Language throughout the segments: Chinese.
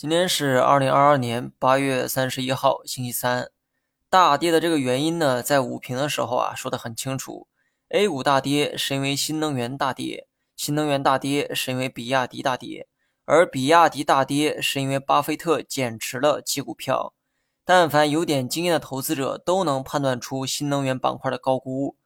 今天是二零二二年八月三十一号，星期三。大跌的这个原因呢，在午评的时候啊说的很清楚。A 股大跌是因为新能源大跌，新能源大跌是因为比亚迪大跌，而比亚迪大跌是因为巴菲特减持了其股票。但凡有点经验的投资者都能判断出新能源板块的高估。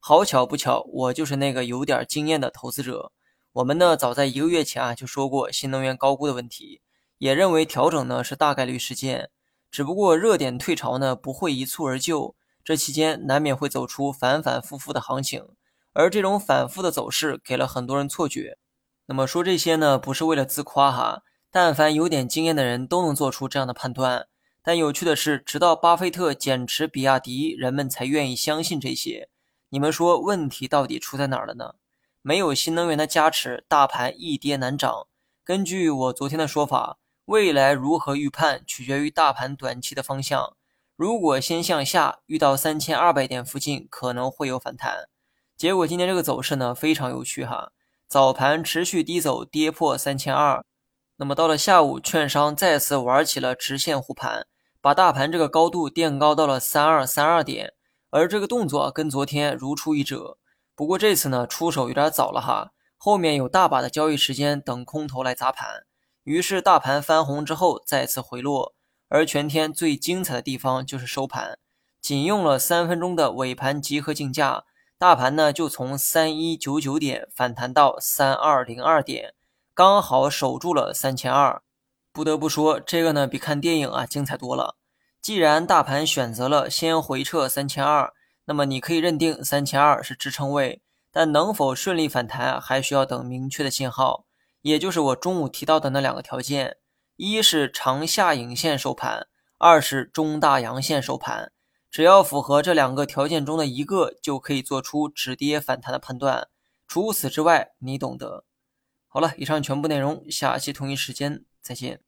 好巧不巧，我就是那个有点经验的投资者。我们呢，早在一个月前啊就说过新能源高估的问题。也认为调整呢是大概率事件，只不过热点退潮呢不会一蹴而就，这期间难免会走出反反复复的行情，而这种反复的走势给了很多人错觉。那么说这些呢不是为了自夸哈，但凡有点经验的人都能做出这样的判断。但有趣的是，直到巴菲特减持比亚迪，人们才愿意相信这些。你们说问题到底出在哪儿了呢？没有新能源的加持，大盘易跌难涨。根据我昨天的说法。未来如何预判，取决于大盘短期的方向。如果先向下，遇到三千二百点附近，可能会有反弹。结果今天这个走势呢，非常有趣哈。早盘持续低走，跌破三千二。那么到了下午，券商再次玩起了直线护盘，把大盘这个高度垫高到了三二三二点。而这个动作跟昨天如出一辙。不过这次呢，出手有点早了哈，后面有大把的交易时间等空头来砸盘。于是大盘翻红之后再次回落，而全天最精彩的地方就是收盘，仅用了三分钟的尾盘集合竞价，大盘呢就从三一九九点反弹到三二零二点，刚好守住了三千二。不得不说，这个呢比看电影啊精彩多了。既然大盘选择了先回撤三千二，那么你可以认定三千二是支撑位，但能否顺利反弹还需要等明确的信号。也就是我中午提到的那两个条件，一是长下影线收盘，二是中大阳线收盘。只要符合这两个条件中的一个，就可以做出止跌反弹的判断。除此之外，你懂得。好了，以上全部内容，下期同一时间再见。